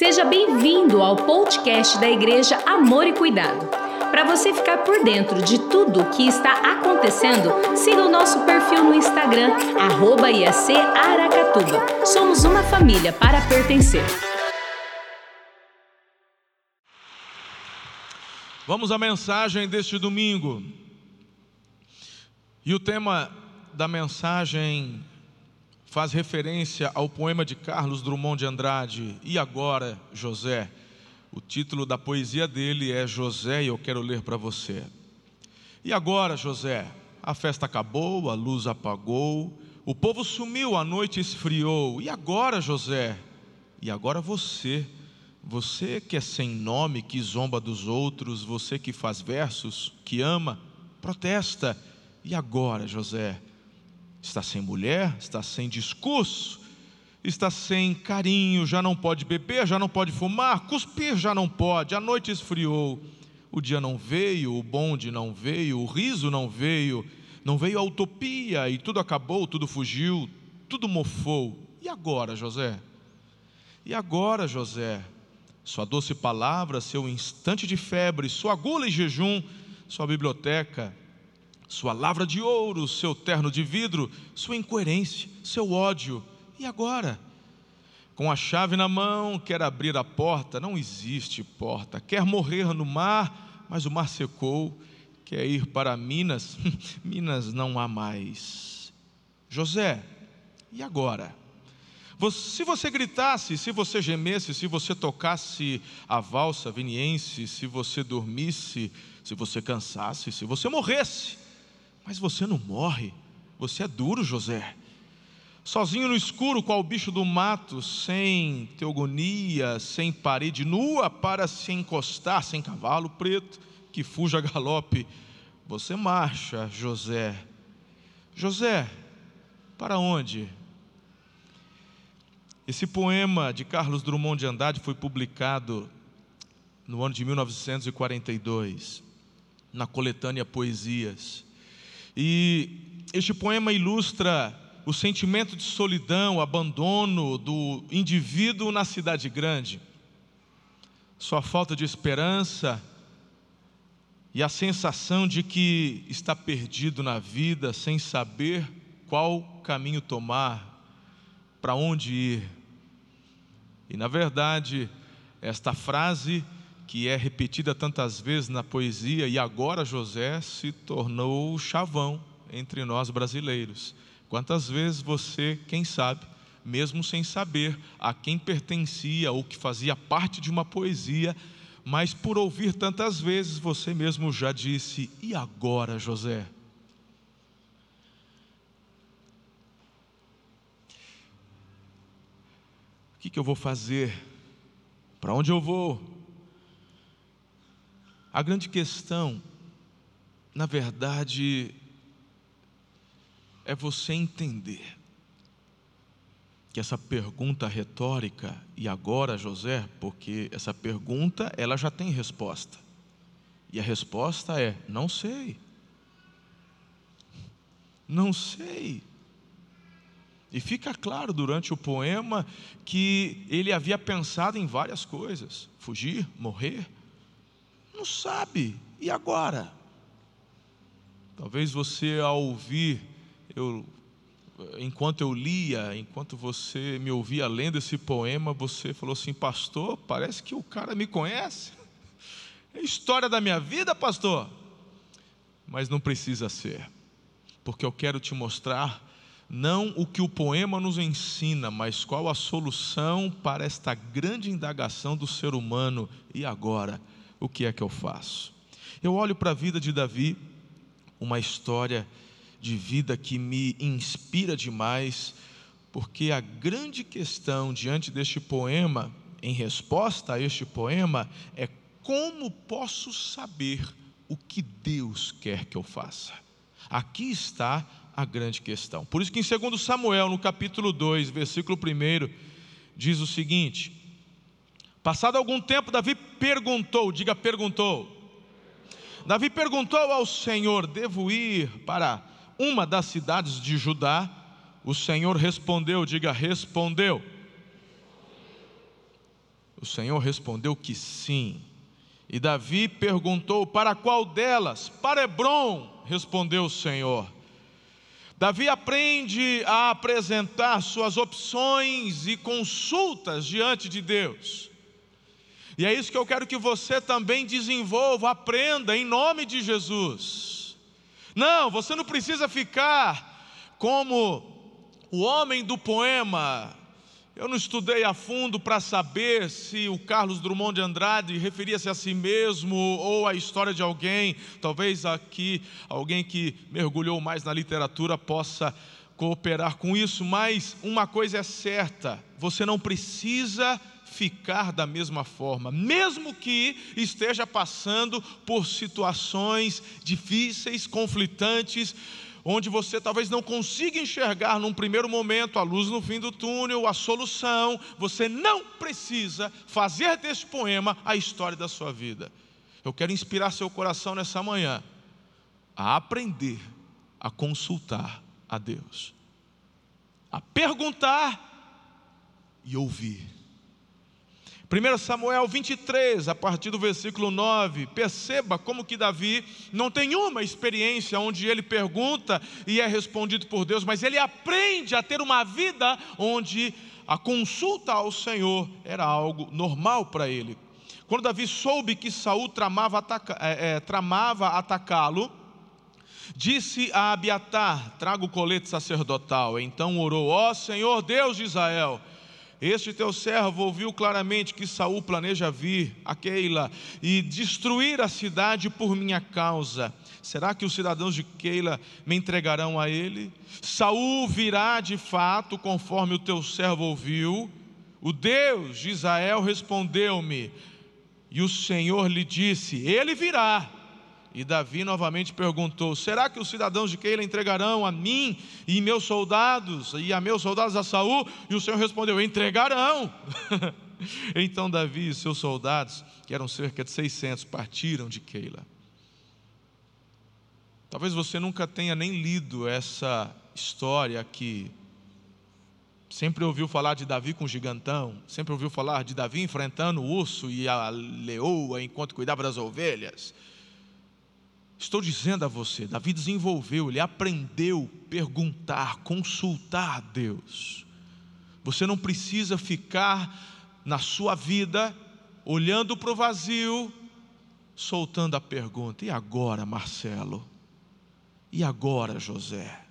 Seja bem-vindo ao podcast da Igreja Amor e Cuidado. Para você ficar por dentro de tudo o que está acontecendo, siga o nosso perfil no Instagram, arroba IAC Aracatuba. Somos uma família para pertencer. Vamos à mensagem deste domingo. E o tema da mensagem faz referência ao poema de Carlos Drummond de Andrade, E Agora, José. O título da poesia dele é José, e eu quero ler para você. E agora, José, a festa acabou, a luz apagou, o povo sumiu, a noite esfriou. E agora, José? E agora você, você que é sem nome, que zomba dos outros, você que faz versos, que ama, protesta. E agora, José? Está sem mulher, está sem discurso, está sem carinho, já não pode beber, já não pode fumar, cuspir já não pode, a noite esfriou, o dia não veio, o bonde não veio, o riso não veio, não veio a utopia e tudo acabou, tudo fugiu, tudo mofou. E agora, José? E agora, José? Sua doce palavra, seu instante de febre, sua gula e jejum, sua biblioteca, sua lavra de ouro, seu terno de vidro, sua incoerência, seu ódio. E agora? Com a chave na mão, quer abrir a porta, não existe porta. Quer morrer no mar, mas o mar secou. Quer ir para Minas, Minas não há mais. José, e agora? Se você gritasse, se você gemesse, se você tocasse a valsa viniense, se você dormisse, se você cansasse, se você morresse, mas você não morre, você é duro, José. Sozinho no escuro, qual bicho do mato, sem teogonia, sem parede nua para se encostar, sem cavalo preto que fuja a galope, você marcha, José. José, para onde? Esse poema de Carlos Drummond de Andrade foi publicado no ano de 1942, na coletânea Poesias. E este poema ilustra o sentimento de solidão, abandono do indivíduo na cidade grande, sua falta de esperança e a sensação de que está perdido na vida sem saber qual caminho tomar, para onde ir. E na verdade, esta frase que é repetida tantas vezes na poesia, e agora José se tornou chavão entre nós brasileiros. Quantas vezes você, quem sabe, mesmo sem saber a quem pertencia ou que fazia parte de uma poesia, mas por ouvir tantas vezes você mesmo já disse: e agora, José? O que, que eu vou fazer? Para onde eu vou? A grande questão, na verdade, é você entender que essa pergunta retórica, e agora, José, porque essa pergunta ela já tem resposta. E a resposta é: não sei. Não sei. E fica claro durante o poema que ele havia pensado em várias coisas: fugir, morrer, não sabe. E agora? Talvez você, ao ouvir, eu, enquanto eu lia, enquanto você me ouvia lendo esse poema, você falou assim: Pastor, parece que o cara me conhece. É história da minha vida, pastor. Mas não precisa ser, porque eu quero te mostrar não o que o poema nos ensina, mas qual a solução para esta grande indagação do ser humano. E agora? O que é que eu faço? Eu olho para a vida de Davi, uma história de vida que me inspira demais, porque a grande questão diante deste poema, em resposta a este poema, é como posso saber o que Deus quer que eu faça? Aqui está a grande questão. Por isso que em 2 Samuel, no capítulo 2, versículo 1, diz o seguinte: Passado algum tempo, Davi perguntou, diga perguntou. Davi perguntou ao Senhor: Devo ir para uma das cidades de Judá? O Senhor respondeu, diga respondeu. O Senhor respondeu que sim. E Davi perguntou: Para qual delas? Para Hebron, respondeu o Senhor. Davi aprende a apresentar suas opções e consultas diante de Deus. E é isso que eu quero que você também desenvolva, aprenda em nome de Jesus. Não, você não precisa ficar como o homem do poema, eu não estudei a fundo para saber se o Carlos Drummond de Andrade referia-se a si mesmo ou a história de alguém. Talvez aqui alguém que mergulhou mais na literatura possa cooperar com isso, mas uma coisa é certa: você não precisa ficar da mesma forma, mesmo que esteja passando por situações difíceis, conflitantes onde você talvez não consiga enxergar num primeiro momento a luz no fim do túnel, a solução, você não precisa fazer desse poema a história da sua vida. Eu quero inspirar seu coração nessa manhã a aprender a consultar a Deus, a perguntar e ouvir. 1 Samuel 23, a partir do versículo 9, perceba como que Davi não tem uma experiência onde ele pergunta e é respondido por Deus, mas ele aprende a ter uma vida onde a consulta ao Senhor era algo normal para ele. Quando Davi soube que Saul tramava, ataca, é, é, tramava atacá-lo, disse a Abiatar: traga o colete sacerdotal. Então orou: Ó Senhor Deus de Israel este teu servo ouviu claramente que Saul planeja vir a Keila e destruir a cidade por minha causa. Será que os cidadãos de Keila me entregarão a ele? Saul virá de fato, conforme o teu servo ouviu. O Deus de Israel respondeu-me, e o Senhor lhe disse: Ele virá e Davi novamente perguntou: Será que os cidadãos de Keila entregarão a mim e meus soldados, e a meus soldados a Saul? E o Senhor respondeu: Entregarão. então Davi e seus soldados, que eram cerca de 600, partiram de Keila. Talvez você nunca tenha nem lido essa história aqui. Sempre ouviu falar de Davi com o gigantão, sempre ouviu falar de Davi enfrentando o urso e a leoa enquanto cuidava das ovelhas. Estou dizendo a você, Davi desenvolveu, ele aprendeu perguntar, consultar Deus. Você não precisa ficar na sua vida olhando para o vazio, soltando a pergunta: e agora, Marcelo? E agora, José?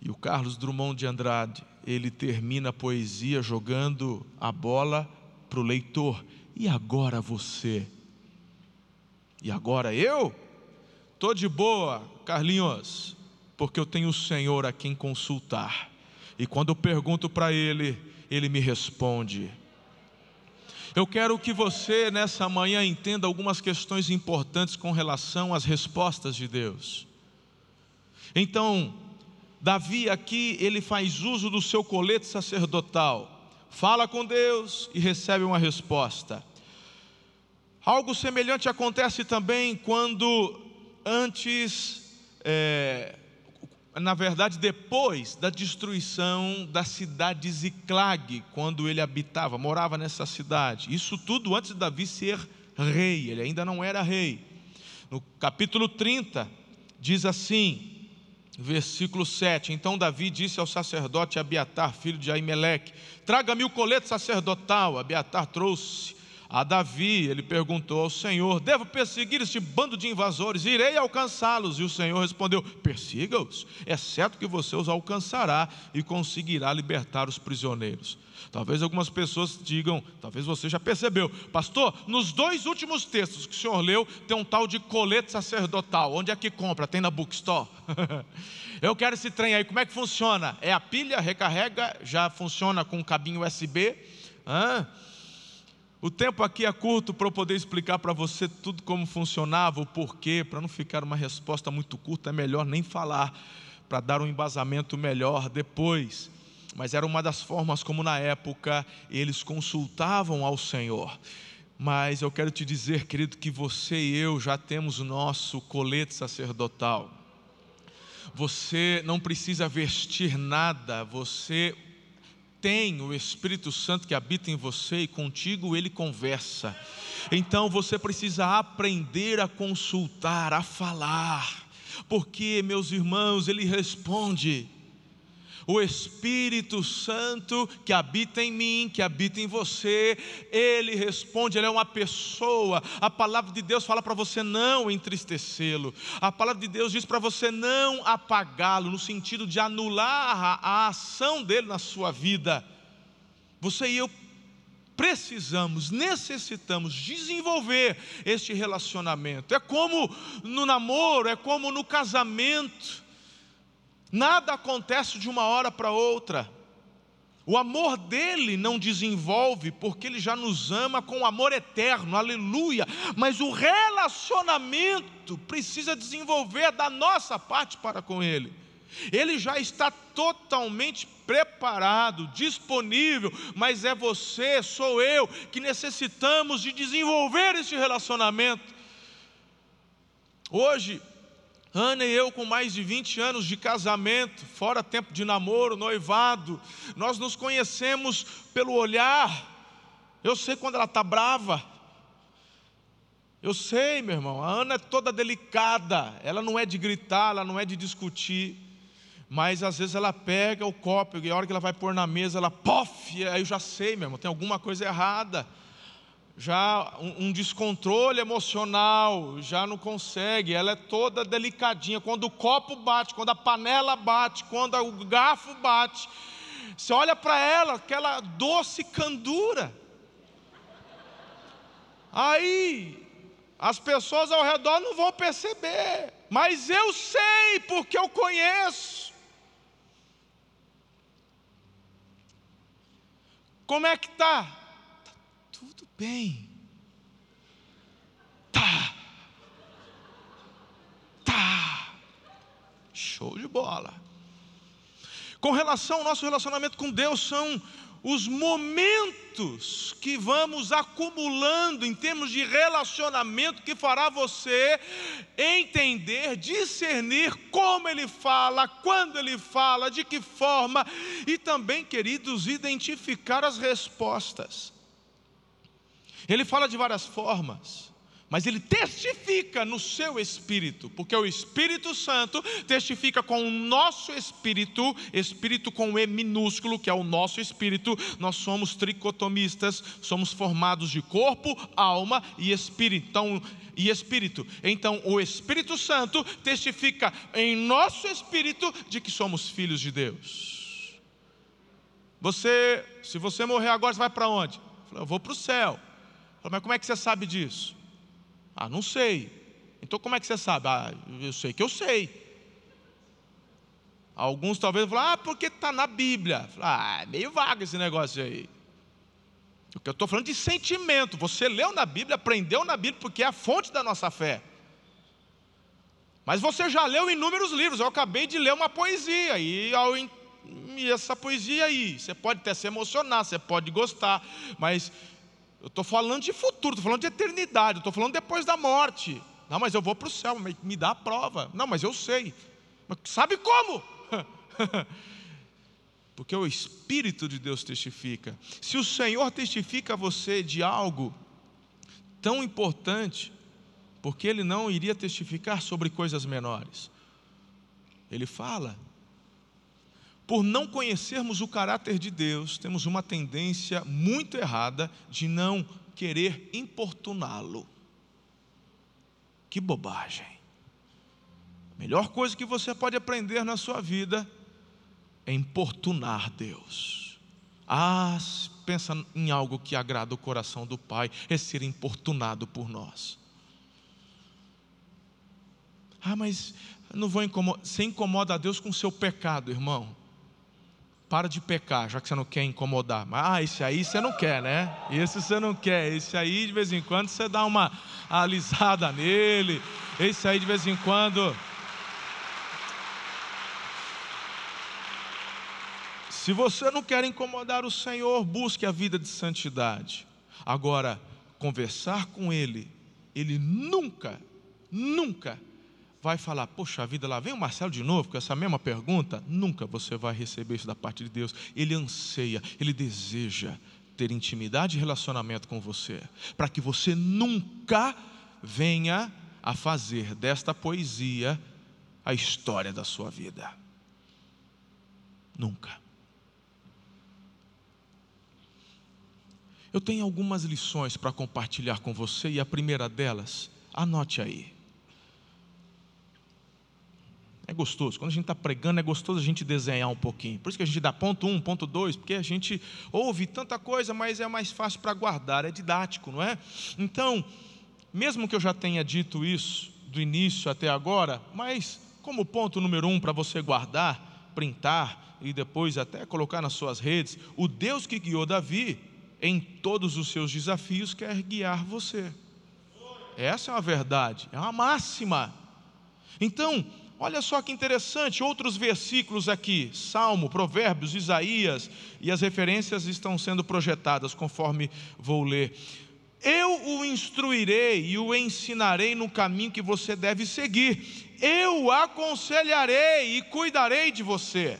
E o Carlos Drummond de Andrade, ele termina a poesia jogando a bola para o leitor: e agora você? E agora eu? Estou de boa, Carlinhos, porque eu tenho o Senhor a quem consultar. E quando eu pergunto para Ele, Ele me responde. Eu quero que você nessa manhã entenda algumas questões importantes com relação às respostas de Deus. Então, Davi aqui, ele faz uso do seu colete sacerdotal, fala com Deus e recebe uma resposta. Algo semelhante acontece também quando antes, é, na verdade, depois da destruição da cidade de Ziclag, quando ele habitava, morava nessa cidade. Isso tudo antes de Davi ser rei, ele ainda não era rei. No capítulo 30, diz assim, versículo 7: Então Davi disse ao sacerdote Abiatar, filho de Aimeleque: Traga-me o colete sacerdotal. Abiatar trouxe a Davi, ele perguntou ao Senhor: Devo perseguir este bando de invasores? Irei alcançá-los. E o Senhor respondeu: Persiga-os. É certo que você os alcançará e conseguirá libertar os prisioneiros. Talvez algumas pessoas digam, talvez você já percebeu, pastor, nos dois últimos textos que o senhor leu, tem um tal de colete sacerdotal. Onde é que compra? Tem na bookstore. Eu quero esse trem aí, como é que funciona? É a pilha, recarrega, já funciona com um cabinho USB. Hã? O tempo aqui é curto para eu poder explicar para você tudo como funcionava, o porquê, para não ficar uma resposta muito curta, é melhor nem falar, para dar um embasamento melhor depois. Mas era uma das formas como na época eles consultavam ao Senhor. Mas eu quero te dizer, querido, que você e eu já temos o nosso colete sacerdotal. Você não precisa vestir nada, você tem o Espírito Santo que habita em você e contigo ele conversa. Então você precisa aprender a consultar, a falar, porque, meus irmãos, ele responde o Espírito Santo que habita em mim, que habita em você, ele responde, ele é uma pessoa. A palavra de Deus fala para você não entristecê-lo. A palavra de Deus diz para você não apagá-lo, no sentido de anular a, ação dele na sua vida. Você e eu precisamos, necessitamos desenvolver este relacionamento. É como no namoro, é como no casamento. Nada acontece de uma hora para outra. O amor dele não desenvolve, porque ele já nos ama com amor eterno, aleluia. Mas o relacionamento precisa desenvolver da nossa parte para com ele. Ele já está totalmente preparado, disponível, mas é você, sou eu, que necessitamos de desenvolver esse relacionamento. Hoje, Ana e eu, com mais de 20 anos de casamento, fora tempo de namoro, noivado, nós nos conhecemos pelo olhar. Eu sei quando ela está brava. Eu sei, meu irmão, a Ana é toda delicada, ela não é de gritar, ela não é de discutir, mas às vezes ela pega o copo e a hora que ela vai pôr na mesa, ela pof, aí eu já sei, meu irmão, tem alguma coisa errada já um, um, descontrole emocional, já não consegue, ela é toda delicadinha. Quando o copo bate, quando a panela bate, quando o garfo bate, você olha para ela, aquela doce candura. Aí, as pessoas ao redor não vão perceber, mas eu sei, porque eu conheço. Como é que está? Bem. Tá. Tá. Show de bola. Com relação ao nosso relacionamento com Deus, são os momentos que vamos acumulando em termos de relacionamento que fará você entender, discernir como ele fala, quando ele fala, de que forma e também, queridos, identificar as respostas. Ele fala de várias formas, mas ele testifica no seu espírito, porque o Espírito Santo testifica com o nosso espírito, espírito com E minúsculo, que é o nosso espírito. Nós somos tricotomistas, somos formados de corpo, alma e espírito. Então, e espírito. Então, o Espírito Santo testifica em nosso espírito de que somos filhos de Deus. Você, se você morrer agora, você vai para onde? Eu vou para o céu. Mas como é que você sabe disso? Ah, não sei. Então como é que você sabe? Ah, eu sei que eu sei. Alguns talvez falam, ah, porque está na Bíblia. Ah, é meio vago esse negócio aí. O que eu estou falando de sentimento. Você leu na Bíblia, aprendeu na Bíblia, porque é a fonte da nossa fé. Mas você já leu inúmeros livros. Eu acabei de ler uma poesia. E, ao, e essa poesia aí, você pode até se emocionar, você pode gostar, mas eu estou falando de futuro, estou falando de eternidade, estou falando depois da morte. Não, mas eu vou para o céu, me dá a prova. Não, mas eu sei. Mas sabe como? Porque o Espírito de Deus testifica. Se o Senhor testifica a você de algo tão importante, porque Ele não iria testificar sobre coisas menores? Ele fala por não conhecermos o caráter de Deus, temos uma tendência muito errada de não querer importuná-lo. Que bobagem. A melhor coisa que você pode aprender na sua vida é importunar Deus. Ah, pensa em algo que agrada o coração do Pai, é ser importunado por nós. Ah, mas não vou incomodar. Você incomoda a Deus com o seu pecado, irmão para de pecar, já que você não quer incomodar. Ah, esse aí você não quer, né? Esse você não quer. Esse aí, de vez em quando, você dá uma alisada nele. Esse aí, de vez em quando. Se você não quer incomodar o Senhor, busque a vida de santidade. Agora, conversar com Ele, Ele nunca, nunca vai falar: Poxa vida, lá vem o Marcelo de novo com essa mesma pergunta. Nunca você vai receber isso da parte de Deus. Ele anseia, ele deseja ter intimidade e relacionamento com você, para que você nunca venha a fazer desta poesia a história da sua vida. Nunca. Eu tenho algumas lições para compartilhar com você e a primeira delas, anote aí. É gostoso. Quando a gente está pregando, é gostoso a gente desenhar um pouquinho. Por isso que a gente dá ponto um, ponto dois, porque a gente ouve tanta coisa, mas é mais fácil para guardar, é didático, não é? Então, mesmo que eu já tenha dito isso do início até agora, mas como ponto número um para você guardar, printar e depois até colocar nas suas redes, o Deus que guiou Davi em todos os seus desafios quer guiar você. Essa é uma verdade, é uma máxima. Então, olha só que interessante, outros versículos aqui, Salmo, Provérbios, Isaías, e as referências estão sendo projetadas conforme vou ler. Eu o instruirei e o ensinarei no caminho que você deve seguir. Eu o aconselharei e cuidarei de você.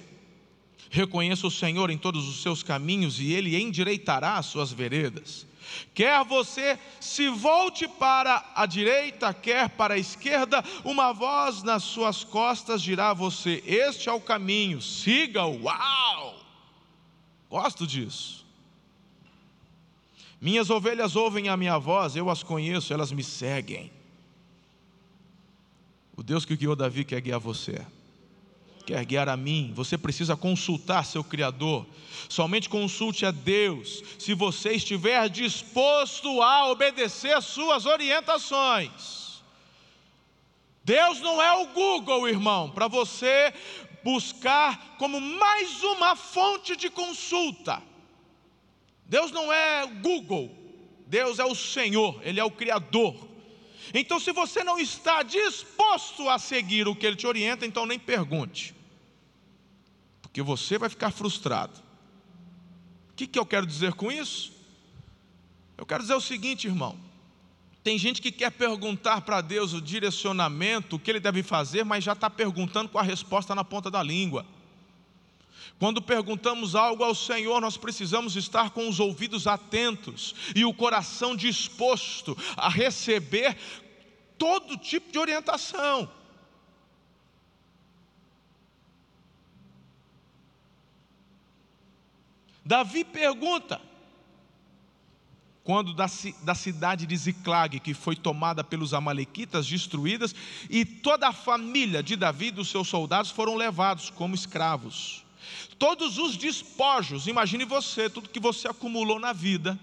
Reconheça o Senhor em todos os seus caminhos e ele endireitará as suas veredas. Quer você se volte para a direita, quer para a esquerda, uma voz nas suas costas dirá a você: Este é o caminho, siga-o. Uau! Gosto disso. Minhas ovelhas ouvem a minha voz, eu as conheço, elas me seguem. O Deus que guiou Davi quer guiar você quer guiar a mim, você precisa consultar seu Criador. Somente consulte a Deus se você estiver disposto a obedecer suas orientações. Deus não é o Google, irmão, para você buscar como mais uma fonte de consulta. Deus não é Google, Deus é o Senhor, Ele é o Criador. Então, se você não está disposto a seguir o que Ele te orienta, então nem pergunte porque você vai ficar frustrado. O que, que eu quero dizer com isso? Eu quero dizer o seguinte, irmão. Tem gente que quer perguntar para Deus o direcionamento, o que ele deve fazer, mas já está perguntando com a resposta na ponta da língua. Quando perguntamos algo ao Senhor, nós precisamos estar com os ouvidos atentos e o coração disposto a receber todo tipo de orientação. Davi pergunta, quando da, da, cidade de Ziclag, que foi tomada pelos amalequitas, destruídas, e toda a família de Davi e dos seus soldados foram levados como escravos. Todos os despojos, imagine você, tudo que você acumulou na vida,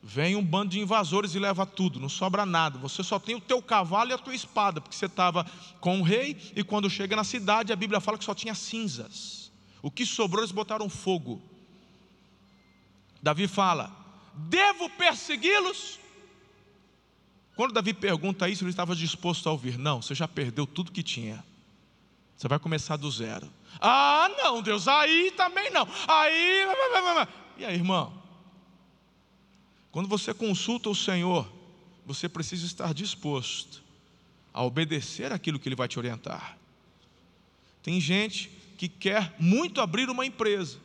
vem um bando de invasores e leva tudo, não sobra nada. Você só tem o teu cavalo e a tua espada, porque você estava com o rei, e quando chega na cidade, a Bíblia fala que só tinha cinzas. O que sobrou eles botaram fogo. Davi fala: Devo persegui-los? Quando Davi pergunta isso, ele estava disposto a ouvir: Não, você já perdeu tudo que tinha. Você vai começar do zero. Ah, não, Deus, aí também não. Aí. E aí, irmão? Quando você consulta o Senhor, você precisa estar disposto a obedecer aquilo que Ele vai te orientar. Tem gente que quer muito abrir uma empresa.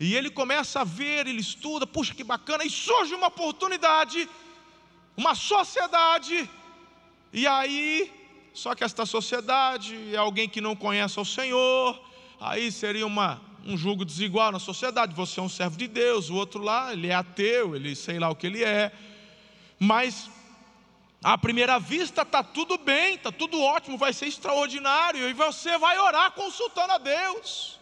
E ele começa a ver, ele estuda, puxa que bacana, e surge uma oportunidade, uma sociedade, e aí, só que esta sociedade é alguém que não conhece o Senhor, aí seria uma, um julgo desigual na sociedade, você é um servo de Deus, o outro lá, ele é ateu, ele sei lá o que ele é, mas à primeira vista está tudo bem, está tudo ótimo, vai ser extraordinário, e você vai orar consultando a Deus.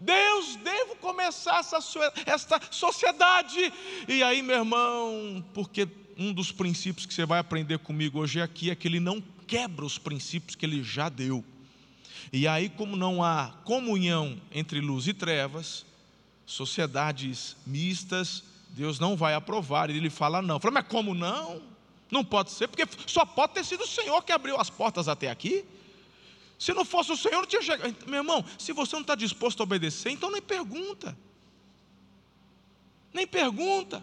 Deus, devo começar essa, esta sociedade. E aí, meu irmão, porque um dos princípios que você vai aprender comigo hoje aqui é que ele não quebra os princípios que ele já deu. E aí, como não há comunhão entre luz e trevas, sociedades mistas, Deus não vai aprovar. E ele fala não. Fala, mas como não? Não pode ser, porque só pode ter sido o Senhor que abriu as portas até aqui. Se não fosse o Senhor, não tinha chegado. Meu irmão, se você não está disposto a obedecer, então nem pergunta. Nem pergunta.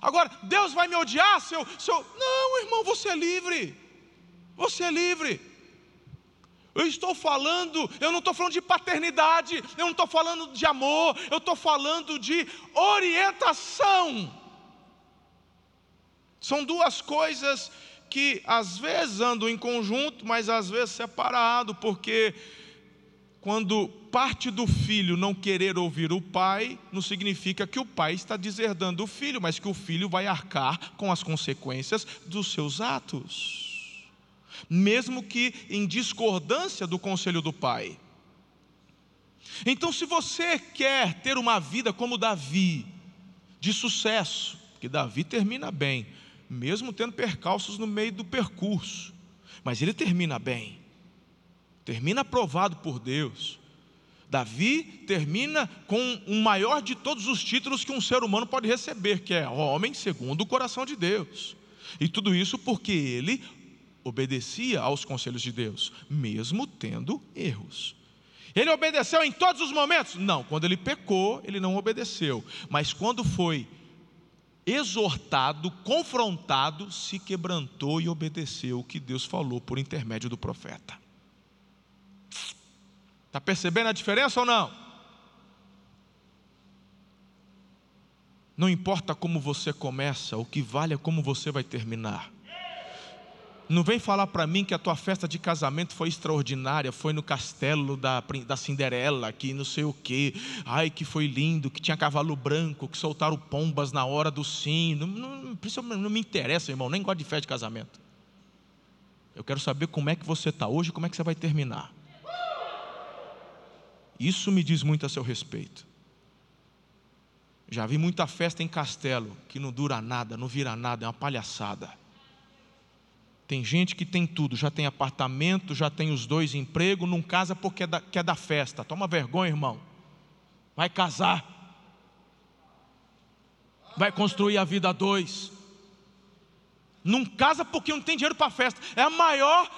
Agora, Deus vai me odiar se eu, se eu. Não, irmão, você é livre. Você é livre. Eu estou falando, eu não estou falando de paternidade, eu não estou falando de amor, eu estou falando de orientação. São duas coisas que às vezes andam em conjunto, mas às vezes separado, porque quando parte do filho não querer ouvir o pai, não significa que o pai está deserdando o filho, mas que o filho vai arcar com as consequências dos seus atos, mesmo que em discordância do conselho do pai. Então, se você quer ter uma vida como Davi, de sucesso, que Davi termina bem, mesmo tendo percalços no meio do percurso, mas ele termina bem, termina aprovado por Deus. Davi termina com o maior de todos os títulos que um ser humano pode receber, que é homem segundo o coração de Deus. E tudo isso porque ele obedecia aos conselhos de Deus, mesmo tendo erros. Ele obedeceu em todos os momentos? Não, quando ele pecou, ele não obedeceu. Mas quando foi exortado, confrontado, se quebrantou e obedeceu o que Deus falou por intermédio do profeta. Está percebendo a diferença ou não? Não importa como você começa, o que vale é como você vai terminar. Não vem falar para mim que a tua festa de casamento foi extraordinária, foi no castelo da, da Cinderela, que não sei o quê, ai que foi lindo, que tinha cavalo branco, que soltaram pombas na hora do sim. Não, não, não me interessa, irmão, nem gosto de festa de casamento. Eu quero saber como é que você está hoje e como é que você vai terminar. Isso me diz muito a seu respeito. Já vi muita festa em castelo que não dura nada, não vira nada, é uma palhaçada. Tem gente que tem tudo, já tem apartamento, já tem os dois empregos, não casa porque é da, quer dar festa. Toma vergonha, irmão. Vai casar. Vai construir a vida a dois. Não casa porque não tem dinheiro para festa. É a maior.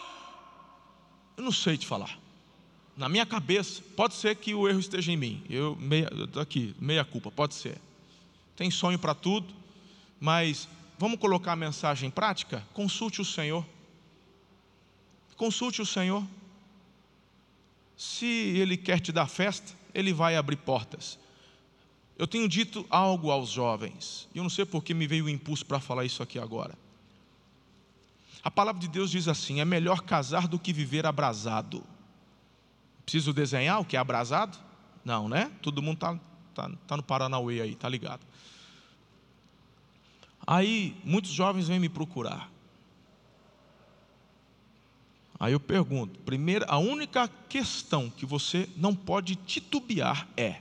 Eu não sei te falar. Na minha cabeça, pode ser que o erro esteja em mim. Eu, meia, aqui, meia culpa, pode ser. Tem sonho para tudo, mas vamos colocar a mensagem em prática? Consulte o Senhor. Consulte o Senhor. Se Ele quer te dar festa, Ele vai abrir portas. Eu tenho dito algo aos jovens, e eu não sei por que me veio o impulso para falar isso aqui agora. A palavra de Deus diz assim: é melhor casar do que viver abrasado. Preciso desenhar o que é abrasado? Não, né? Todo mundo está tá, tá no Paranauê aí, tá ligado? Aí muitos jovens vêm me procurar. Aí eu pergunto: primeiro, a única questão que você não pode titubear é: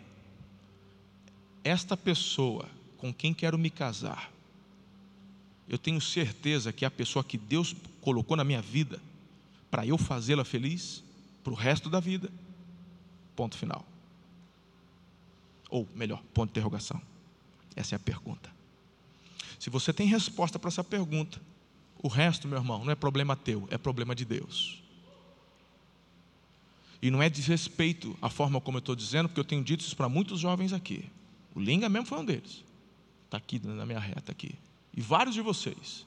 esta pessoa com quem quero me casar, eu tenho certeza que é a pessoa que Deus colocou na minha vida para eu fazê-la feliz para o resto da vida? Ponto final. Ou melhor, ponto de interrogação. Essa é a pergunta. Se você tem resposta para essa pergunta, o resto, meu irmão, não é problema teu, é problema de Deus. E não é desrespeito a forma como eu estou dizendo, porque eu tenho dito isso para muitos jovens aqui. O Linga mesmo foi um deles. Está aqui na minha reta aqui. E vários de vocês.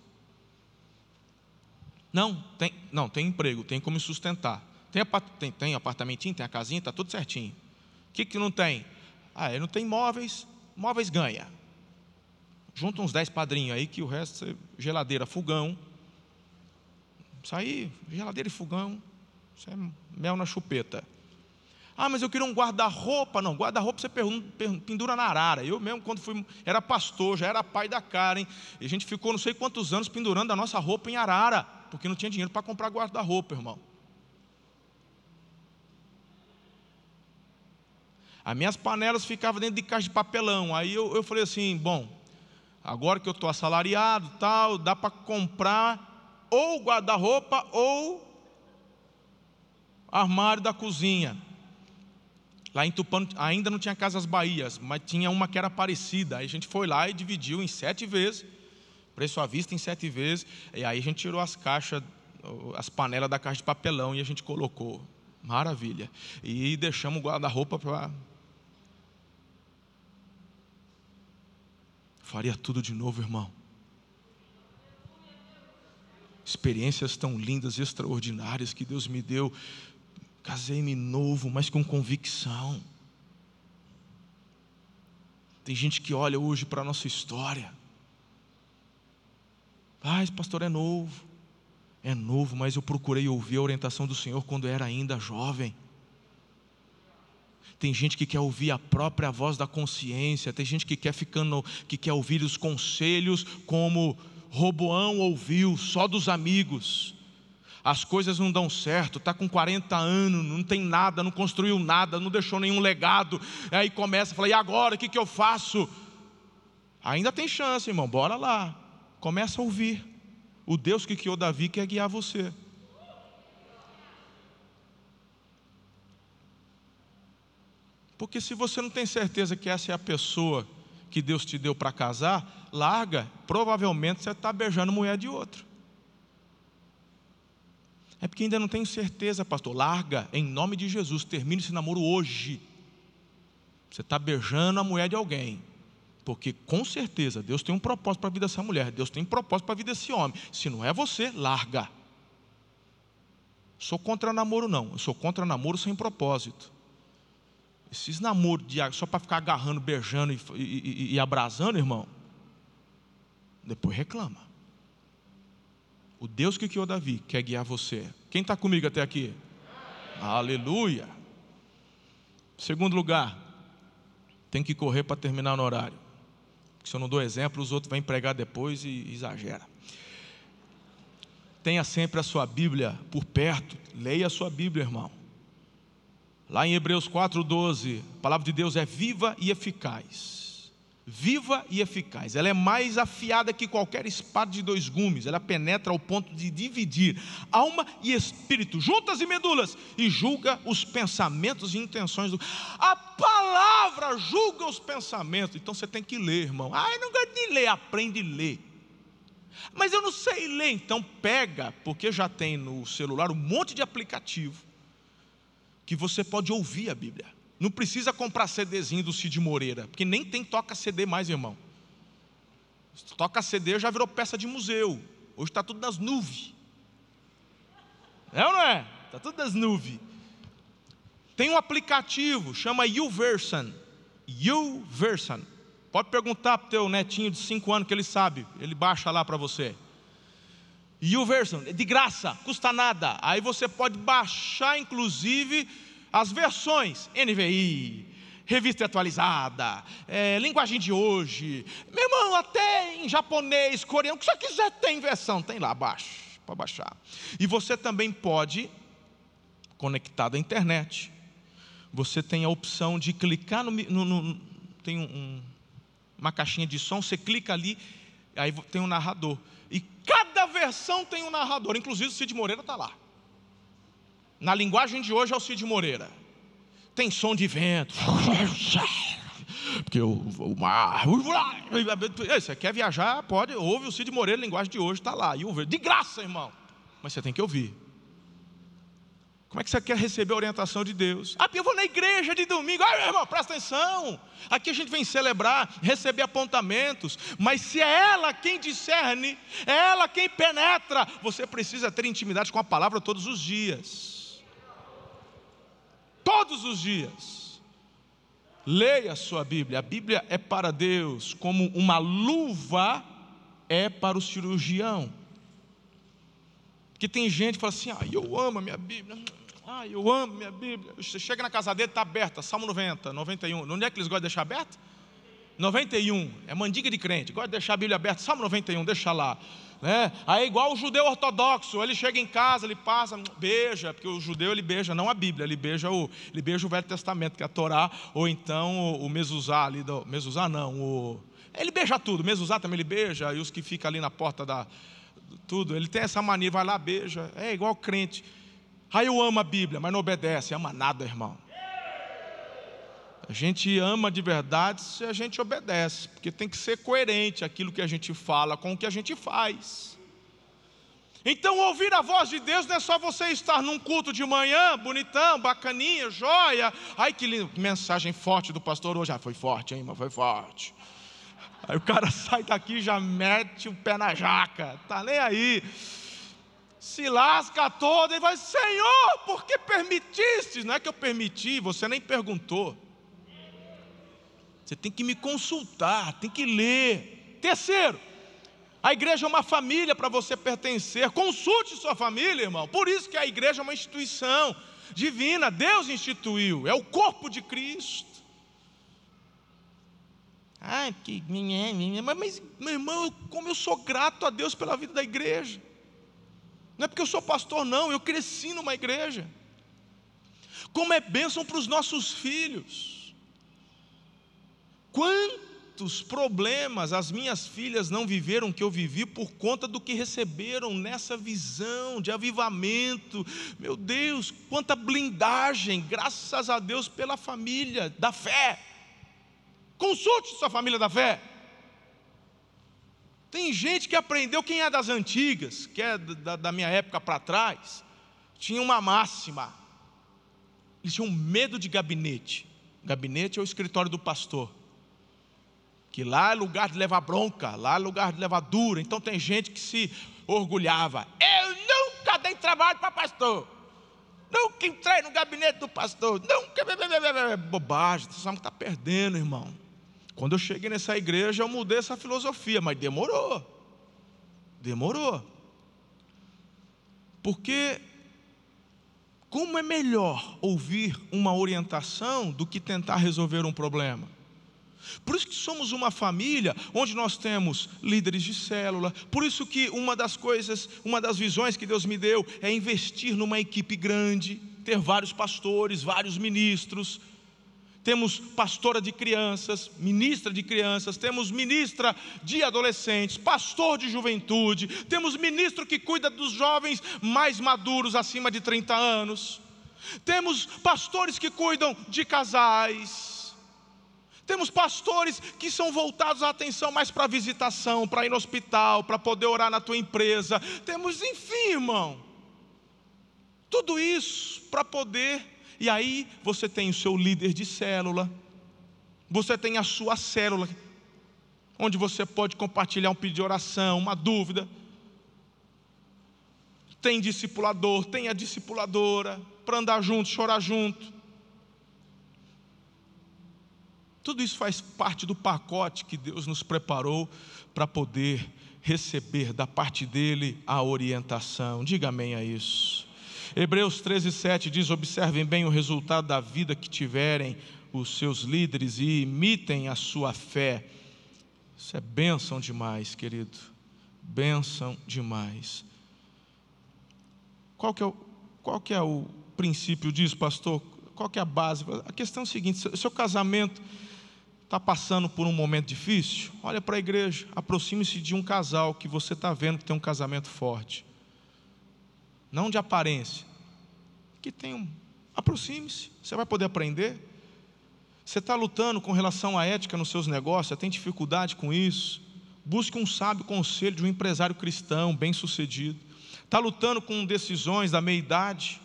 Não, tem, não, tem emprego, tem como sustentar. Tem, tem, tem apartamentinho, tem a casinha, está tudo certinho. O que, que não tem? Ah, ele não tem móveis, móveis ganha junta uns dez padrinhos aí, que o resto é geladeira, fogão. Isso aí, geladeira e fogão, isso é mel na chupeta. Ah, mas eu queria um guarda-roupa. Não, guarda-roupa você pendura na arara. Eu mesmo, quando fui, era pastor, já era pai da Karen, e a gente ficou não sei quantos anos pendurando a nossa roupa em arara, porque não tinha dinheiro para comprar guarda-roupa, irmão. As minhas panelas ficavam dentro de caixa de papelão. Aí eu, eu falei assim: bom, Agora que eu estou assalariado, tal, dá para comprar ou guarda-roupa ou armário da cozinha. Lá em Tupã ainda não tinha Casas Bahias, mas tinha uma que era parecida. Aí a gente foi lá e dividiu em sete vezes, preço à vista em sete vezes. E aí a gente tirou as caixas, as panelas da caixa de papelão e a gente colocou. Maravilha. E deixamos o guarda-roupa para Faria tudo de novo, irmão. experiências tão lindas extraordinárias que Deus me deu. Casei-me novo, mas com convicção. Tem gente que olha hoje para a nossa história. Ah, pastor é novo. É novo, mas eu procurei ouvir a orientação do Senhor quando era ainda jovem. Tem gente que quer ouvir a própria voz da consciência, tem gente que quer ficando, que quer ouvir os conselhos como Roboão ouviu, só dos amigos. As coisas não dão certo, está com 40 anos, não tem nada, não construiu nada, não deixou nenhum legado. Aí começa a falar: e agora? O que, que eu faço? Ainda tem chance, irmão, bora lá. Começa a ouvir. O Deus que criou Davi quer guiar você. Porque se você não tem certeza que essa é a pessoa que Deus te deu para casar, larga, provavelmente você está beijando mulher de outro. É porque ainda não tenho certeza, pastor. Larga, em nome de Jesus, termine esse namoro hoje. Você está beijando a mulher de alguém. Porque com certeza Deus tem um propósito para a vida dessa mulher, Deus tem um propósito para a vida desse homem. Se não é você, larga. Sou contra namoro, não. Eu sou contra namoro sem propósito. Esses namoros de, só para ficar agarrando, beijando e, e, e abrasando, irmão, depois reclama. O Deus que criou Davi quer guiar você. Quem está comigo até aqui? Aleluia. Segundo lugar, tem que correr para terminar no horário. Porque se eu não dou exemplo, os outros vêm pregar depois e exagera. Tenha sempre a sua Bíblia por perto. Leia a sua Bíblia, irmão. Lá em Hebreus 4,12, a palavra de Deus é viva e eficaz. Viva e eficaz. Ela é mais afiada que qualquer espada de dois gumes. Ela penetra ao ponto de dividir alma e espírito, juntas e medulas, e julga os pensamentos e intenções do. A palavra julga os pensamentos. Então você tem que ler, irmão. Ah, eu não gosto de ler, aprende a ler. Mas eu não sei ler, então pega, porque já tem no celular um monte de aplicativo que você pode ouvir a Bíblia. Não precisa comprar CDzinho do Cid Moreira, porque nem tem toca CD mais, irmão. Toca CD já virou peça de museu. Hoje está tudo nas nuvens. É ou não é? Está tudo nas nuvens. Tem um aplicativo, chama YouVersion. YouVersion. Pode perguntar para o teu netinho de 5 anos que ele sabe. Ele baixa lá para você. YouVersion, é de graça, custa nada. Aí você pode baixar, inclusive, as versões NVI, revista atualizada, é, linguagem de hoje. Meu irmão, até em japonês, coreano, o que você quiser tem versão, tem lá, baixa, para baixar. E você também pode, conectado à internet, você tem a opção de clicar no. no, no tem um, uma caixinha de som, você clica ali, aí tem um narrador. E cada versão tem um narrador, inclusive o Cid Moreira está lá. Na linguagem de hoje é o Cid Moreira. Tem som de vento. Porque o, o mar. Você quer viajar? Pode, ouve o Cid Moreira, linguagem de hoje, está lá. E de graça, irmão. Mas você tem que ouvir. Como é que você quer receber a orientação de Deus? Ah, eu vou na igreja de domingo. Ah, meu irmão, presta atenção. Aqui a gente vem celebrar, receber apontamentos. Mas se é ela quem discerne, é ela quem penetra, você precisa ter intimidade com a palavra todos os dias. Todos os dias. Leia a sua Bíblia. A Bíblia é para Deus, como uma luva é para o cirurgião. Porque tem gente que fala assim: ah, eu amo a minha Bíblia. Ah, eu amo minha Bíblia. Você chega na casa dele, está aberta, Salmo 90, 91. Onde é que eles gostam de deixar aberta? 91, é mandiga de crente, gosta de deixar a Bíblia aberta, Salmo 91, deixa lá. Né? Aí é igual o judeu ortodoxo, ele chega em casa, ele passa, beija, porque o judeu ele beija não a Bíblia, ele beija o, ele beija o Velho Testamento, que é a Torá, ou então o, o mezuzá ali, do, mezuzá não, o, ele beija tudo, mezuzá também ele beija, e os que ficam ali na porta da, tudo, ele tem essa mania, vai lá, beija, é igual crente. Aí eu amo a Bíblia, mas não obedece, ama nada, irmão. A gente ama de verdade se a gente obedece, porque tem que ser coerente aquilo que a gente fala com o que a gente faz. Então, ouvir a voz de Deus não é só você estar num culto de manhã, bonitão, bacaninha, joia. Ai, que lindo, mensagem forte do pastor hoje. Ah, foi forte, hein, irmão, foi forte. Aí o cara sai daqui e já mete o pé na jaca, tá nem aí. Se lasca todo e vai, Senhor, por que permitiste? Não é que eu permiti, você nem perguntou. Você tem que me consultar, tem que ler. Terceiro, a igreja é uma família para você pertencer. Consulte sua família, irmão. Por isso que a igreja é uma instituição divina, Deus instituiu, é o corpo de Cristo. Ah, que mas meu irmão, como eu sou grato a Deus pela vida da igreja. Não é porque eu sou pastor, não, eu cresci numa igreja. Como é bênção para os nossos filhos. Quantos problemas as minhas filhas não viveram que eu vivi por conta do que receberam nessa visão de avivamento. Meu Deus, quanta blindagem, graças a Deus pela família da fé. Consulte sua família da fé. Tem gente que aprendeu, quem é das antigas, que é da, da minha época para trás, tinha uma máxima. Eles tinham medo de gabinete. Gabinete é o escritório do pastor. Que lá é lugar de levar bronca, lá é lugar de levar dura. Então tem gente que se orgulhava. Eu nunca dei trabalho para pastor. Nunca entrei no gabinete do pastor. Nunca. Bobagem, você sabe que está perdendo, irmão. Quando eu cheguei nessa igreja, eu mudei essa filosofia, mas demorou. Demorou. Porque como é melhor ouvir uma orientação do que tentar resolver um problema? Por isso que somos uma família onde nós temos líderes de célula. Por isso que uma das coisas, uma das visões que Deus me deu é investir numa equipe grande, ter vários pastores, vários ministros, temos pastora de crianças, ministra de crianças, temos ministra de adolescentes, pastor de juventude, temos ministro que cuida dos jovens mais maduros, acima de 30 anos, temos pastores que cuidam de casais, temos pastores que são voltados a atenção mais para visitação, para ir no hospital, para poder orar na tua empresa, temos, enfim, irmão, tudo isso para poder e aí você tem o seu líder de célula, você tem a sua célula, onde você pode compartilhar um pedido de oração, uma dúvida. Tem discipulador, tem a discipuladora, para andar junto, chorar junto. Tudo isso faz parte do pacote que Deus nos preparou para poder receber da parte dele a orientação. Diga amém a isso. Hebreus 13, 7 diz: Observem bem o resultado da vida que tiverem os seus líderes e imitem a sua fé. Isso é bênção demais, querido. Bênção demais. Qual que é o, qual que é o princípio disso, pastor? Qual que é a base? A questão é o seguinte: seu casamento está passando por um momento difícil, olha para a igreja, aproxime-se de um casal que você está vendo que tem um casamento forte não de aparência, que tem um. Aproxime-se, você vai poder aprender. Você está lutando com relação à ética nos seus negócios, você tem dificuldade com isso. Busque um sábio conselho de um empresário cristão bem-sucedido. Está lutando com decisões da meia-idade.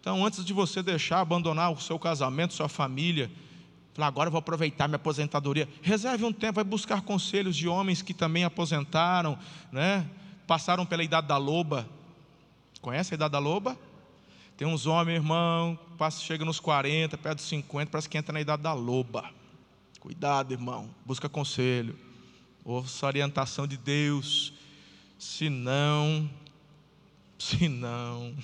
Então, antes de você deixar abandonar o seu casamento, sua família, falar, agora eu vou aproveitar minha aposentadoria. Reserve um tempo, vai buscar conselhos de homens que também aposentaram, né? passaram pela idade da loba, Conhece a idade da loba? Tem uns homens, irmão, passa, chega nos 40, perto dos 50, parece que entra na idade da loba. Cuidado, irmão, busca conselho, ouça a orientação de Deus, se não, se não,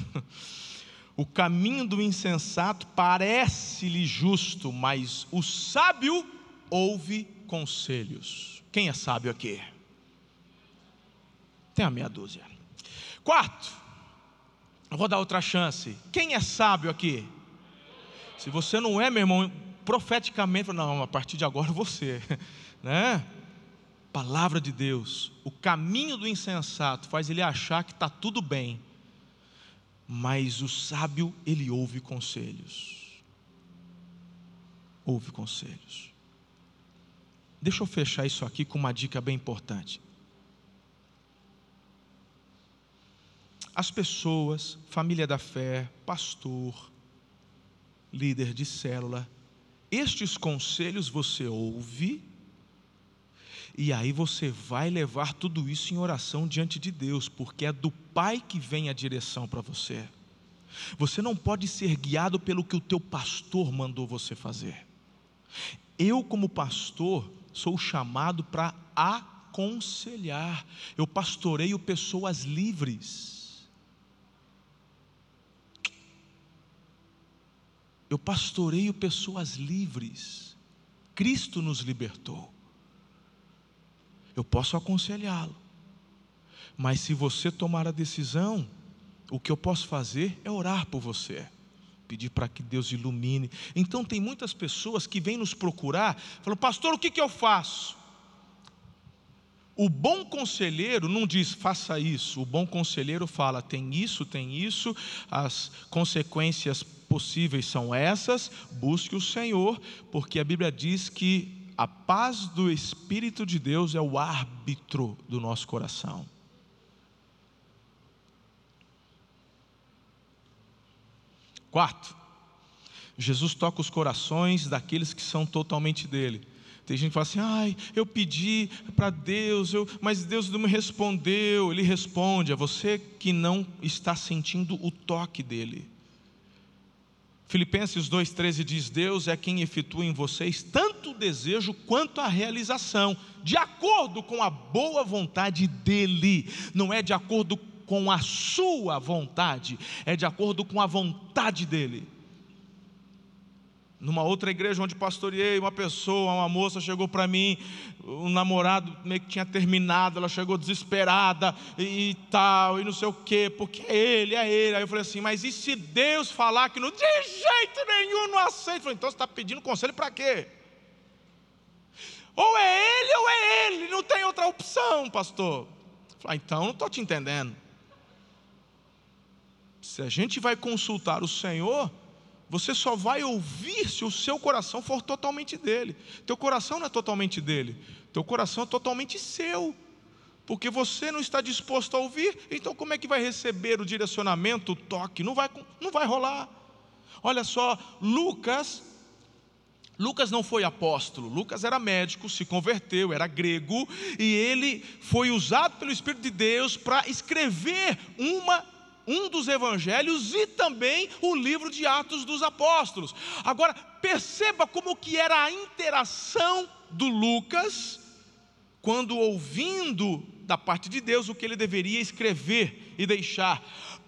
o caminho do insensato parece-lhe justo, mas o sábio ouve conselhos. Quem é sábio aqui? Tem a meia dúzia. Quarto, eu vou dar outra chance. Quem é sábio aqui? Se você não é, meu irmão, profeticamente, não, a partir de agora você, né? Palavra de Deus, o caminho do insensato faz ele achar que está tudo bem, mas o sábio, ele ouve conselhos. Ouve conselhos. Deixa eu fechar isso aqui com uma dica bem importante. As pessoas, família da fé, pastor, líder de célula, estes conselhos você ouve E aí você vai levar tudo isso em oração diante de Deus, porque é do Pai que vem a direção para você. Você não pode ser guiado pelo que o teu pastor mandou você fazer. Eu, como pastor, sou chamado para aconselhar. Eu pastoreio pessoas livres. Eu pastoreio pessoas livres. Cristo nos libertou eu posso aconselhá-lo. Mas se você tomar a decisão, o que eu posso fazer é orar por você, pedir para que Deus ilumine. Então, tem muitas pessoas que vêm nos procurar, falam, pastor, o que, que eu faço? O bom conselheiro não diz faça isso, o bom conselheiro fala tem isso, tem isso, as consequências possíveis são essas, busque o Senhor, porque a Bíblia diz que a paz do Espírito de Deus é o árbitro do nosso coração. Quarto, Jesus toca os corações daqueles que são totalmente dele. Tem gente que fala assim: ai, eu pedi para Deus, eu, mas Deus não me respondeu. Ele responde, é você que não está sentindo o toque dele. Filipenses 2,13 diz: Deus é quem efetua em vocês tanto o desejo quanto a realização, de acordo com a boa vontade dEle, não é de acordo com a sua vontade, é de acordo com a vontade dEle. Numa outra igreja onde pastoreei, uma pessoa, uma moça chegou para mim, o namorado meio que tinha terminado, ela chegou desesperada e, tal, e não sei o quê, porque é ele, é ele. Aí eu falei assim, mas e se Deus falar que não, de jeito nenhum não aceita? Eu falei, então você está pedindo conselho para quê? Ou é ele ou é ele, não tem outra opção, pastor. Eu falei, ah, então não estou te entendendo. Se a gente vai consultar o Senhor, você só vai ouvir se o seu coração for totalmente dele. Teu coração não é totalmente dele, teu coração é totalmente seu. Porque você não está disposto a ouvir, então como é que vai receber o direcionamento, o toque? Não vai, não vai rolar. Olha só, Lucas, Lucas não foi apóstolo, Lucas era médico, se converteu, era grego, e ele foi usado pelo Espírito de Deus para escrever uma um dos evangelhos e também o livro de Atos dos Apóstolos. Agora, perceba como que era a interação do Lucas quando ouvindo da parte de Deus o que ele deveria escrever e deixar.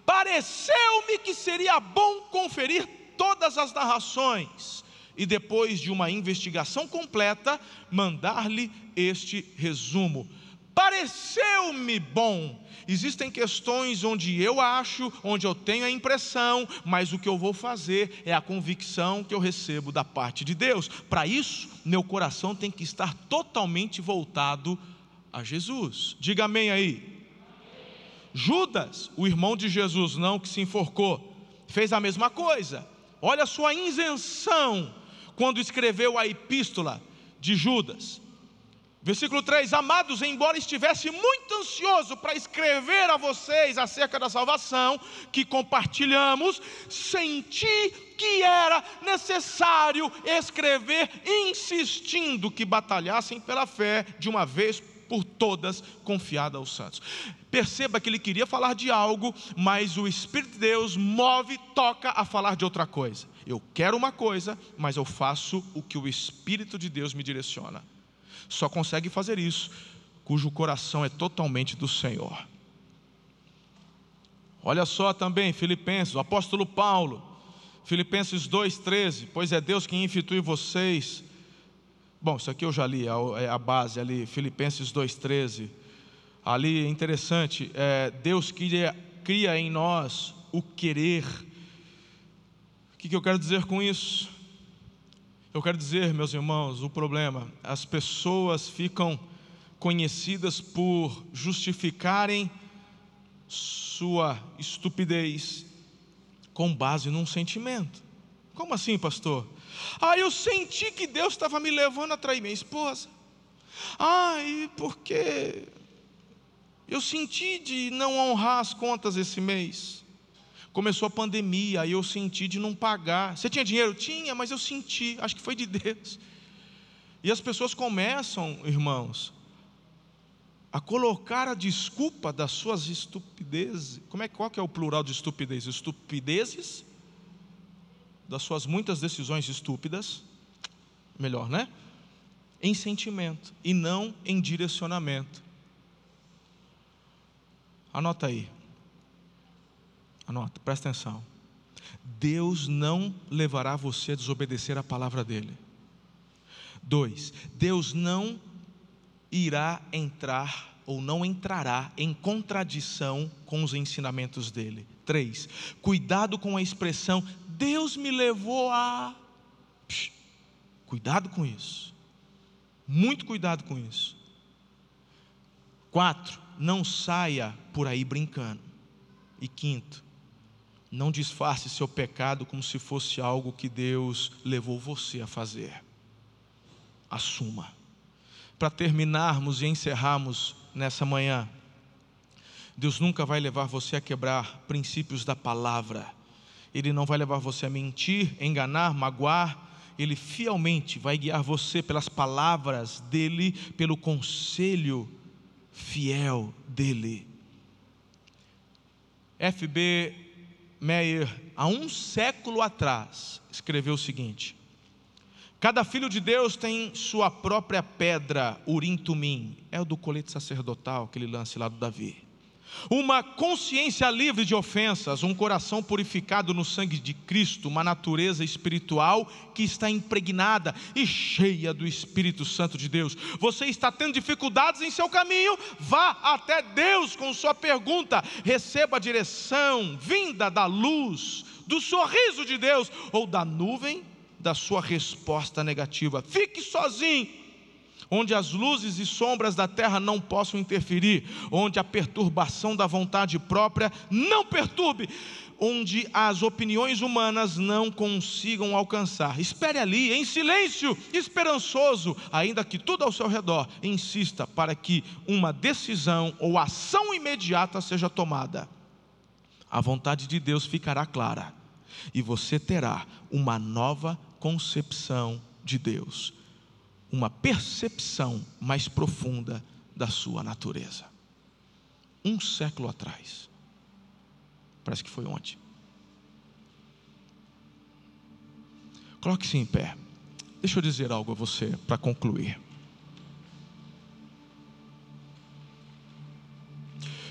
Pareceu-me que seria bom conferir todas as narrações e depois de uma investigação completa, mandar-lhe este resumo. Pareceu-me bom Existem questões onde eu acho, onde eu tenho a impressão, mas o que eu vou fazer é a convicção que eu recebo da parte de Deus. Para isso, meu coração tem que estar totalmente voltado a Jesus. Diga amém aí. Judas, o irmão de Jesus, não que se enforcou, fez a mesma coisa. Olha a sua isenção quando escreveu a epístola de Judas. Versículo 3: Amados, embora estivesse muito ansioso para escrever a vocês acerca da salvação que compartilhamos, senti que era necessário escrever, insistindo que batalhassem pela fé de uma vez por todas, confiada aos santos. Perceba que ele queria falar de algo, mas o Espírito de Deus move, toca a falar de outra coisa. Eu quero uma coisa, mas eu faço o que o Espírito de Deus me direciona só consegue fazer isso cujo coração é totalmente do Senhor. Olha só também, Filipenses, o apóstolo Paulo, Filipenses 2,13: Pois é Deus quem institui vocês. Bom, isso aqui eu já li, é a base ali, Filipenses 2,13. Ali é interessante, é, Deus cria, cria em nós o querer. O que, que eu quero dizer com isso? Eu quero dizer, meus irmãos, o problema, as pessoas ficam conhecidas por justificarem sua estupidez com base num sentimento. Como assim, pastor? Ah, eu senti que Deus estava me levando a trair minha esposa. Ah, e porque eu senti de não honrar as contas esse mês. Começou a pandemia, aí eu senti de não pagar. Você tinha dinheiro? Tinha, mas eu senti, acho que foi de Deus. E as pessoas começam, irmãos, a colocar a desculpa das suas estupidezes. Como é qual que é o plural de estupidez? Estupidezes das suas muitas decisões estúpidas, melhor, né? Em sentimento e não em direcionamento. Anota aí. Anota, presta atenção. Deus não levará você a desobedecer a palavra dele. Dois, Deus não irá entrar ou não entrará em contradição com os ensinamentos dele. Três, cuidado com a expressão Deus me levou a. Psh, cuidado com isso. Muito cuidado com isso. Quatro, não saia por aí brincando. E quinto, não disfarce seu pecado como se fosse algo que Deus levou você a fazer. Assuma. Para terminarmos e encerrarmos nessa manhã, Deus nunca vai levar você a quebrar princípios da palavra. Ele não vai levar você a mentir, enganar, magoar. Ele fielmente vai guiar você pelas palavras dele, pelo conselho fiel dele. F.B. Meyer, há um século atrás, escreveu o seguinte: Cada filho de Deus tem sua própria pedra, Urim Tumim, é o do colete sacerdotal, aquele lance lá do Davi. Uma consciência livre de ofensas, um coração purificado no sangue de Cristo, uma natureza espiritual que está impregnada e cheia do Espírito Santo de Deus. Você está tendo dificuldades em seu caminho? Vá até Deus com sua pergunta, receba a direção vinda da luz, do sorriso de Deus ou da nuvem da sua resposta negativa. Fique sozinho onde as luzes e sombras da terra não possam interferir, onde a perturbação da vontade própria não perturbe, onde as opiniões humanas não consigam alcançar. Espere ali, em silêncio, esperançoso, ainda que tudo ao seu redor insista para que uma decisão ou ação imediata seja tomada. A vontade de Deus ficará clara e você terá uma nova concepção de Deus uma percepção mais profunda da sua natureza. Um século atrás. Parece que foi ontem. Coloque-se em pé. Deixa eu dizer algo a você para concluir.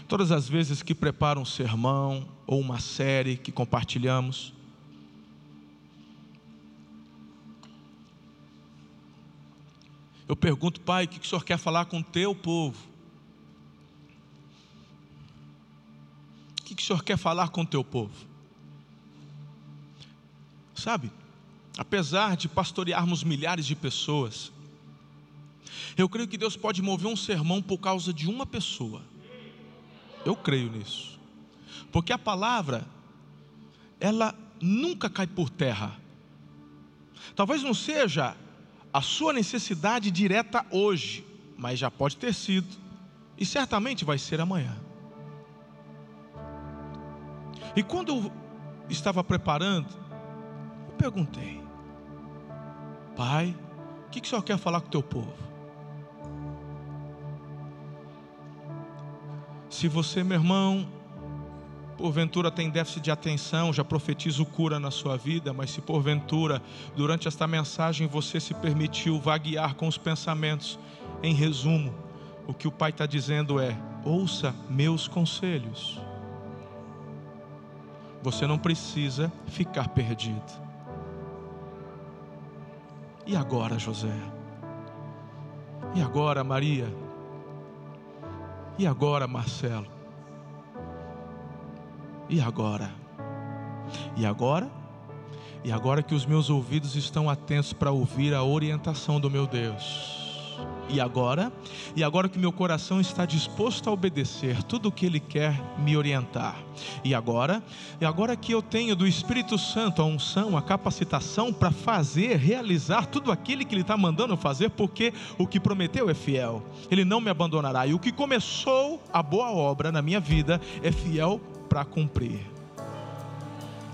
Todas as vezes que preparo um sermão ou uma série que compartilhamos, Eu pergunto, pai, o que o senhor quer falar com o teu povo? O que o senhor quer falar com o teu povo? Sabe, apesar de pastorearmos milhares de pessoas, eu creio que Deus pode mover um sermão por causa de uma pessoa. Eu creio nisso. Porque a palavra, ela nunca cai por terra. Talvez não seja a sua necessidade direta hoje, mas já pode ter sido, e certamente vai ser amanhã. E quando eu estava preparando, eu perguntei, Pai, o que, que o Senhor quer falar com o teu povo? Se você, meu irmão, porventura tem déficit de atenção, já profetizo cura na sua vida, mas se porventura, durante esta mensagem, você se permitiu vaguear com os pensamentos, em resumo, o que o Pai está dizendo é: ouça meus conselhos. Você não precisa ficar perdido. E agora, José? E agora, Maria? E agora, Marcelo? E agora? E agora? E agora que os meus ouvidos estão atentos para ouvir a orientação do meu Deus. E agora? E agora que meu coração está disposto a obedecer tudo o que Ele quer me orientar. E agora? E agora que eu tenho do Espírito Santo a unção, a capacitação para fazer, realizar tudo aquilo que Ele está mandando fazer, porque o que prometeu é fiel. Ele não me abandonará. E o que começou a boa obra na minha vida é fiel para cumprir.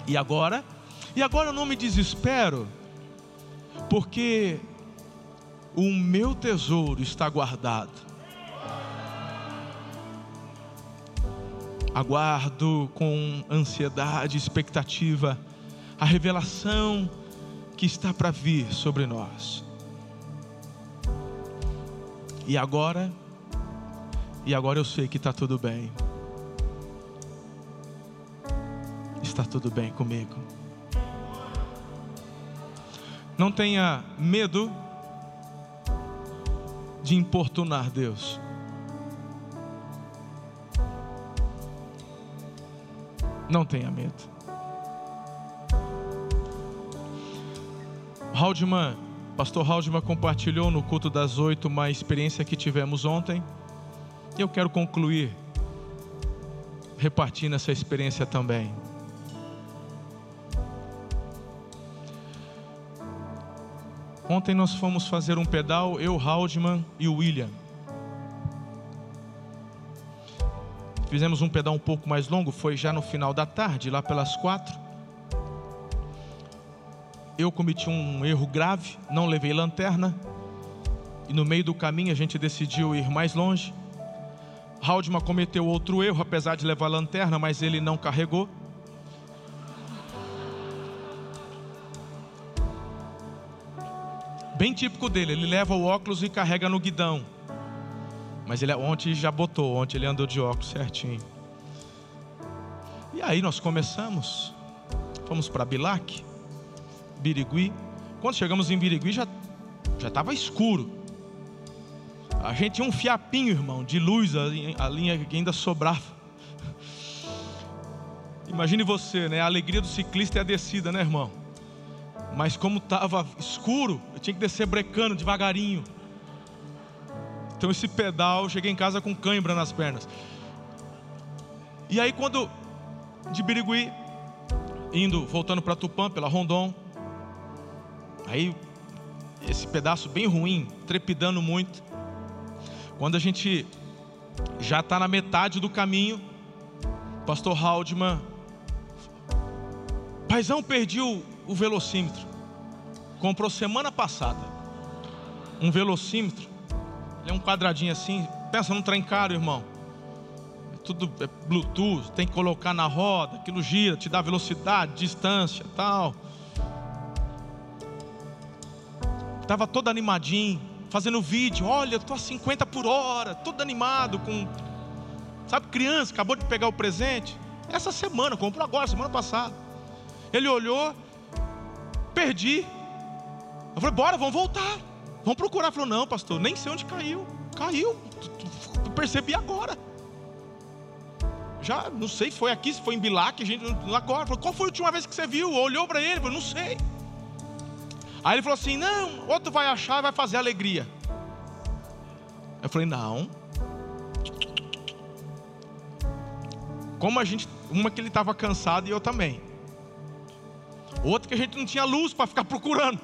E agora? E agora eu não me desespero, porque o meu tesouro está guardado. Aguardo com ansiedade, expectativa, a revelação que está para vir sobre nós. E agora, e agora eu sei que está tudo bem. Está tudo bem comigo. Não tenha medo de importunar Deus. Não tenha medo. Haldman, pastor Haldman compartilhou no culto das oito uma experiência que tivemos ontem. E eu quero concluir repartindo essa experiência também. Ontem nós fomos fazer um pedal, eu, Haldman e o William. Fizemos um pedal um pouco mais longo, foi já no final da tarde, lá pelas quatro. Eu cometi um erro grave, não levei lanterna. E no meio do caminho a gente decidiu ir mais longe. Haldman cometeu outro erro, apesar de levar lanterna, mas ele não carregou. Bem típico dele. Ele leva o óculos e carrega no guidão. Mas ele ontem já botou, ontem ele andou de óculos certinho. E aí nós começamos. Fomos para Bilac, Birigui. Quando chegamos em Birigui já já estava escuro. A gente tinha um fiapinho, irmão, de luz, a linha que ainda sobrava. Imagine você, né? A alegria do ciclista é a descida, né, irmão? Mas como estava escuro, eu tinha que descer brecando devagarinho. Então esse pedal, eu cheguei em casa com cãibra nas pernas. E aí quando de Birigui, indo, voltando para Tupã, pela Rondon, aí esse pedaço bem ruim, trepidando muito. Quando a gente já está na metade do caminho, pastor Haldman, paizão, perdi o, o velocímetro. Comprou semana passada um velocímetro. Ele é um quadradinho assim. Pensa num trem caro, irmão. É tudo é Bluetooth, tem que colocar na roda, aquilo gira, te dá velocidade, distância, tal. Tava todo animadinho, fazendo vídeo. Olha, eu tô a 50 por hora, todo animado com Sabe, criança, acabou de pegar o presente. Essa semana, comprou agora, semana passada. Ele olhou, perdi. Eu falei, bora, vamos voltar. Vamos procurar. Ele falou, não, pastor, nem sei onde caiu. Caiu. Percebi agora. Já, não sei, foi aqui, se foi em Bilac, gente, agora. Falou, qual foi a última vez que você viu? Olhou para ele, falou, não sei. Aí ele falou assim, não, outro vai achar e vai fazer alegria. Eu falei, não. Como a gente, uma que ele estava cansado e eu também. Outra que a gente não tinha luz para ficar procurando.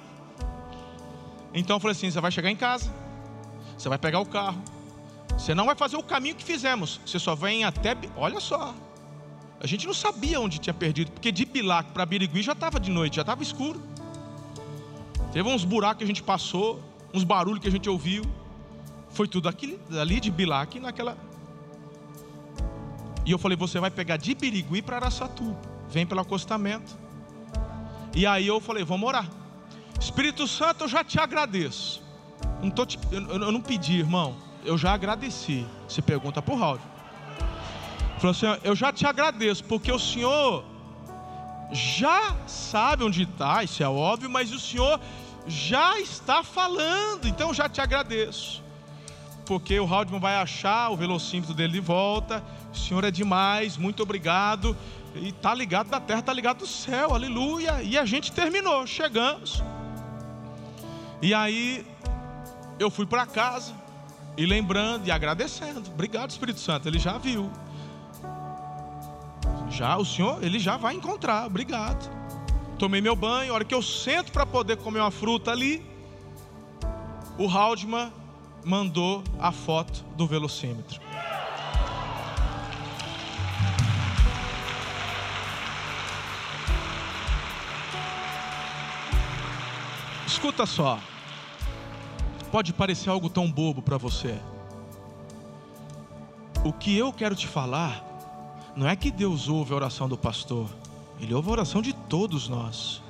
Então eu falei assim: você vai chegar em casa, você vai pegar o carro, você não vai fazer o caminho que fizemos, você só vem até. Olha só, a gente não sabia onde tinha perdido, porque de Bilac para Birigui já estava de noite, já estava escuro. Teve uns buracos que a gente passou, uns barulhos que a gente ouviu. Foi tudo ali de Bilac naquela. E eu falei: você vai pegar de Birigui para Araçatuba, vem pelo acostamento. E aí eu falei: vamos orar. Espírito Santo, eu já te agradeço. Não tô te, eu, eu, não pedi, irmão. Eu já agradeci. Você pergunta por Raul. Falou assim: Eu já te agradeço, porque o Senhor já sabe onde está, isso é óbvio, mas o Senhor já está falando, então eu já te agradeço. Porque o Haldman vai achar o velocímetro dele de volta. O Senhor é demais, muito obrigado. E está ligado da terra, está ligado do céu, aleluia. E a gente terminou, chegamos. E aí eu fui para casa e lembrando e agradecendo. Obrigado, Espírito Santo. Ele já viu. Já o Senhor, ele já vai encontrar. Obrigado. Tomei meu banho, a hora que eu sento para poder comer uma fruta ali, o Haldman mandou a foto do velocímetro. Escuta só. Pode parecer algo tão bobo para você. O que eu quero te falar Não é que Deus ouve a oração do pastor, Ele ouve a oração de todos nós.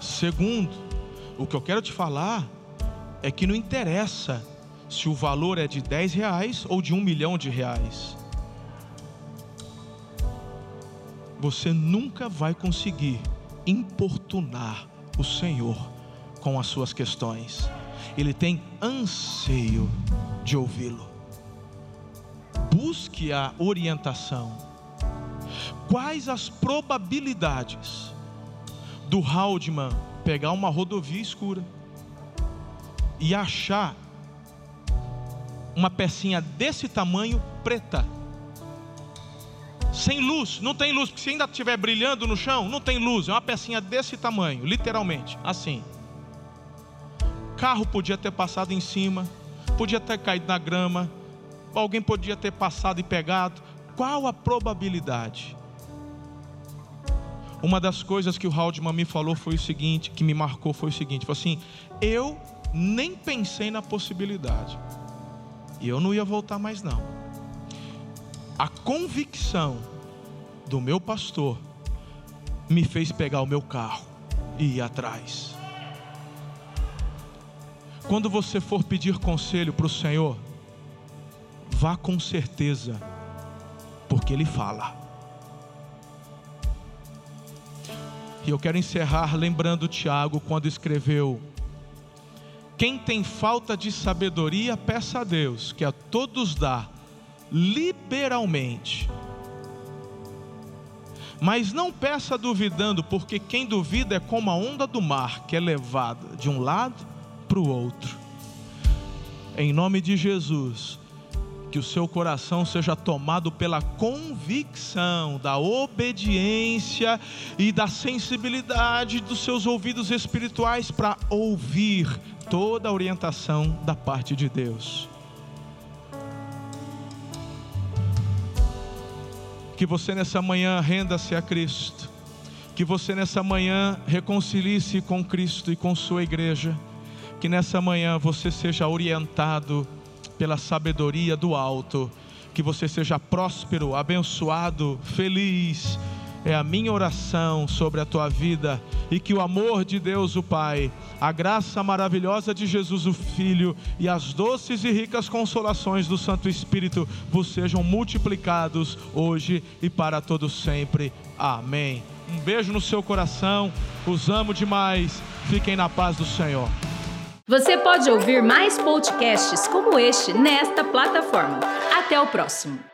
Segundo, o que eu quero te falar é que não interessa se o valor é de 10 reais ou de um milhão de reais. Você nunca vai conseguir importunar o Senhor com as suas questões. Ele tem anseio de ouvi-lo. Busque a orientação. Quais as probabilidades do Haldeman pegar uma rodovia escura e achar uma pecinha desse tamanho preta? Sem luz, não tem luz, porque se ainda estiver brilhando no chão, não tem luz, é uma pecinha desse tamanho, literalmente, assim. Carro podia ter passado em cima, podia ter caído na grama, alguém podia ter passado e pegado. Qual a probabilidade? Uma das coisas que o Haldman me falou foi o seguinte, que me marcou foi o seguinte, foi assim, eu nem pensei na possibilidade. E eu não ia voltar mais não. A convicção do meu pastor me fez pegar o meu carro e ir atrás. Quando você for pedir conselho para o Senhor, vá com certeza, porque Ele fala. E eu quero encerrar lembrando Tiago quando escreveu: Quem tem falta de sabedoria, peça a Deus, que a todos dá liberalmente. Mas não peça duvidando, porque quem duvida é como a onda do mar, que é levada de um lado para o outro. Em nome de Jesus, que o seu coração seja tomado pela convicção da obediência e da sensibilidade dos seus ouvidos espirituais para ouvir toda a orientação da parte de Deus. Que você nessa manhã renda-se a Cristo. Que você nessa manhã reconcilie-se com Cristo e com sua igreja que nessa manhã você seja orientado pela sabedoria do alto, que você seja próspero, abençoado, feliz. É a minha oração sobre a tua vida e que o amor de Deus, o Pai, a graça maravilhosa de Jesus, o Filho, e as doces e ricas consolações do Santo Espírito vos sejam multiplicados hoje e para todos sempre. Amém. Um beijo no seu coração, os amo demais. Fiquem na paz do Senhor. Você pode ouvir mais podcasts como este nesta plataforma. Até o próximo.